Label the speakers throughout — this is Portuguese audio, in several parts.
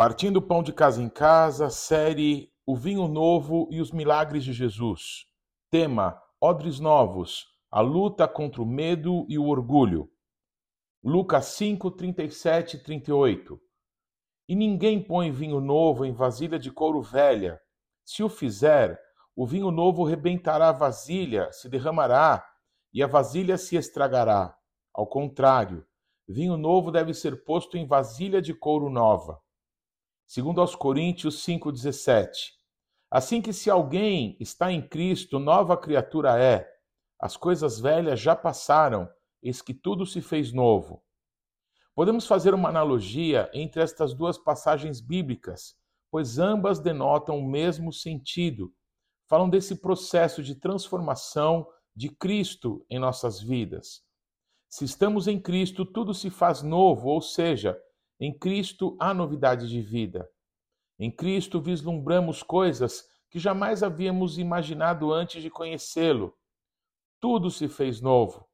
Speaker 1: Partindo Pão de Casa em Casa, série O Vinho Novo e os Milagres de Jesus. Tema: Odres Novos, a luta contra o medo e o orgulho. Lucas 5, 37 e 38. E ninguém põe vinho novo em vasilha de couro velha. Se o fizer, o vinho novo rebentará a vasilha, se derramará, e a vasilha se estragará. Ao contrário, vinho novo deve ser posto em vasilha de couro nova. Segundo aos Coríntios 5:17. Assim que se alguém está em Cristo, nova criatura é. As coisas velhas já passaram, eis que tudo se fez novo. Podemos fazer uma analogia entre estas duas passagens bíblicas, pois ambas denotam o mesmo sentido. Falam desse processo de transformação de Cristo em nossas vidas. Se estamos em Cristo, tudo se faz novo, ou seja, em Cristo há novidade de vida. Em Cristo vislumbramos coisas que jamais havíamos imaginado antes de conhecê-lo. Tudo se fez novo.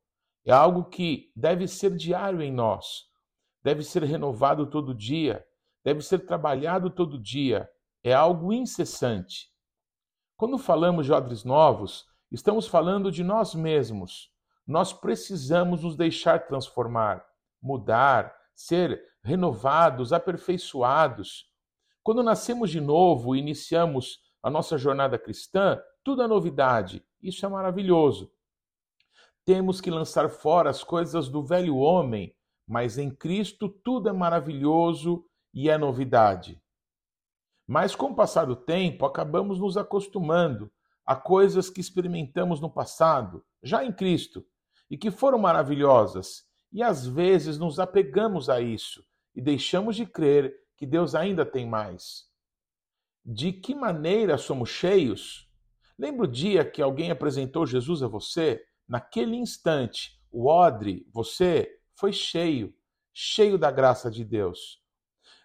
Speaker 1: É algo que deve ser diário em nós, deve ser renovado todo dia, deve ser trabalhado todo dia. É algo incessante. Quando falamos de odres novos, Estamos falando de nós mesmos. Nós precisamos nos deixar transformar, mudar, ser renovados, aperfeiçoados. Quando nascemos de novo e iniciamos a nossa jornada cristã, tudo é novidade. Isso é maravilhoso. Temos que lançar fora as coisas do velho homem, mas em Cristo tudo é maravilhoso e é novidade. Mas com o passar do tempo, acabamos nos acostumando a coisas que experimentamos no passado, já em Cristo, e que foram maravilhosas, e às vezes nos apegamos a isso e deixamos de crer que Deus ainda tem mais. De que maneira somos cheios? Lembra o dia que alguém apresentou Jesus a você? Naquele instante, o odre, você, foi cheio, cheio da graça de Deus.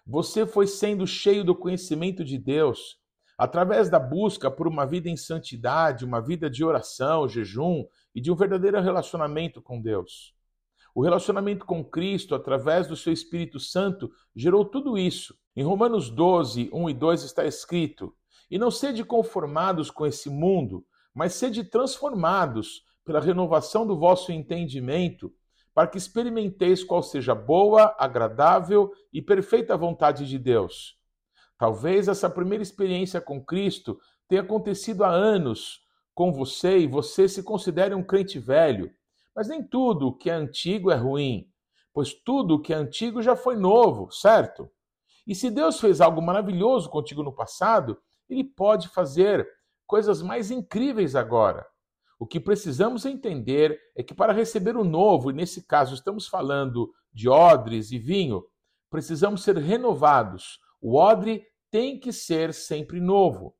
Speaker 1: Você foi sendo cheio do conhecimento de Deus Através da busca por uma vida em santidade, uma vida de oração, jejum e de um verdadeiro relacionamento com Deus. O relacionamento com Cristo, através do seu Espírito Santo, gerou tudo isso. Em Romanos 12, 1 e 2 está escrito: E não sede conformados com esse mundo, mas sede transformados pela renovação do vosso entendimento, para que experimenteis qual seja boa, agradável e perfeita vontade de Deus. Talvez essa primeira experiência com Cristo tenha acontecido há anos com você e você se considere um crente velho. Mas nem tudo que é antigo é ruim, pois tudo que é antigo já foi novo, certo? E se Deus fez algo maravilhoso contigo no passado, Ele pode fazer coisas mais incríveis agora. O que precisamos entender é que para receber o novo, e nesse caso estamos falando de odres e vinho, precisamos ser renovados. O odre tem que ser sempre novo.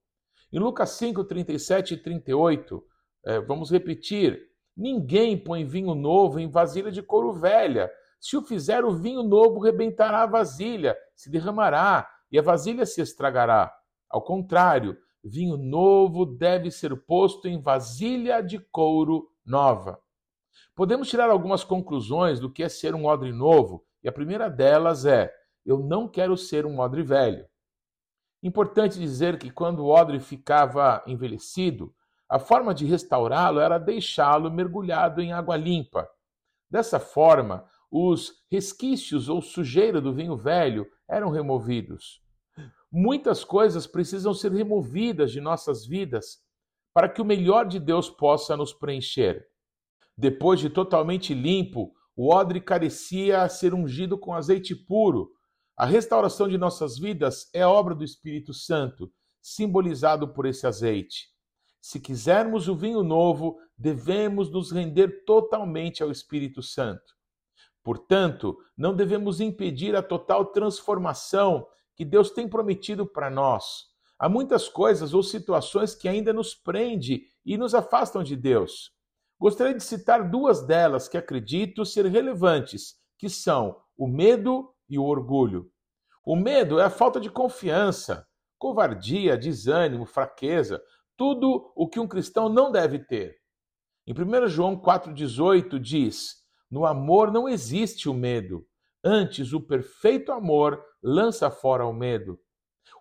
Speaker 1: Em Lucas 5, 37 e 38, é, vamos repetir: ninguém põe vinho novo em vasilha de couro velha. Se o fizer, o vinho novo rebentará a vasilha, se derramará e a vasilha se estragará. Ao contrário, vinho novo deve ser posto em vasilha de couro nova. Podemos tirar algumas conclusões do que é ser um odre novo, e a primeira delas é: eu não quero ser um odre velho. Importante dizer que quando o odre ficava envelhecido, a forma de restaurá-lo era deixá-lo mergulhado em água limpa. Dessa forma, os resquícios ou sujeira do vinho velho eram removidos. Muitas coisas precisam ser removidas de nossas vidas para que o melhor de Deus possa nos preencher. Depois de totalmente limpo, o odre carecia ser ungido com azeite puro, a restauração de nossas vidas é obra do Espírito Santo, simbolizado por esse azeite. Se quisermos o vinho novo, devemos nos render totalmente ao Espírito Santo. Portanto, não devemos impedir a total transformação que Deus tem prometido para nós. Há muitas coisas ou situações que ainda nos prendem e nos afastam de Deus. Gostaria de citar duas delas que acredito ser relevantes, que são o medo e o orgulho. O medo é a falta de confiança, covardia, desânimo, fraqueza, tudo o que um cristão não deve ter. Em 1 João 4,18 diz: No amor não existe o medo, antes o perfeito amor lança fora o medo.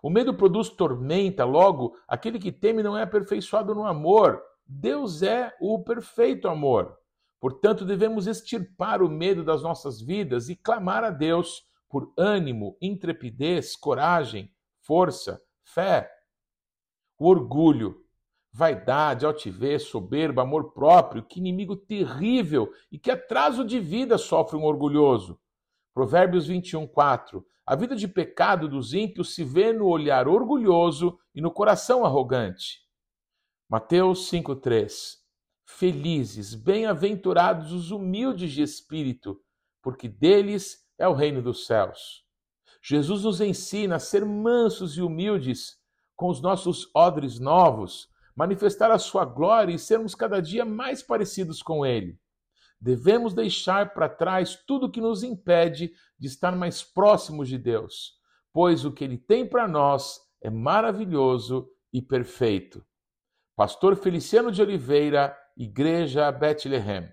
Speaker 1: O medo produz tormenta, logo, aquele que teme não é aperfeiçoado no amor. Deus é o perfeito amor. Portanto, devemos extirpar o medo das nossas vidas e clamar a Deus por ânimo, intrepidez, coragem, força, fé. O orgulho, vaidade, altivez, soberba, amor próprio, que inimigo terrível e que atraso de vida sofre um orgulhoso. Provérbios 21, 4. A vida de pecado dos ímpios se vê no olhar orgulhoso e no coração arrogante. Mateus 5,3 Felizes, bem-aventurados os humildes de espírito, porque deles é o reino dos céus. Jesus nos ensina a ser mansos e humildes com os nossos odres novos, manifestar a sua glória e sermos cada dia mais parecidos com Ele. Devemos deixar para trás tudo que nos impede de estar mais próximos de Deus, pois o que Ele tem para nós é maravilhoso e perfeito. Pastor Feliciano de Oliveira, Igreja Bethlehem.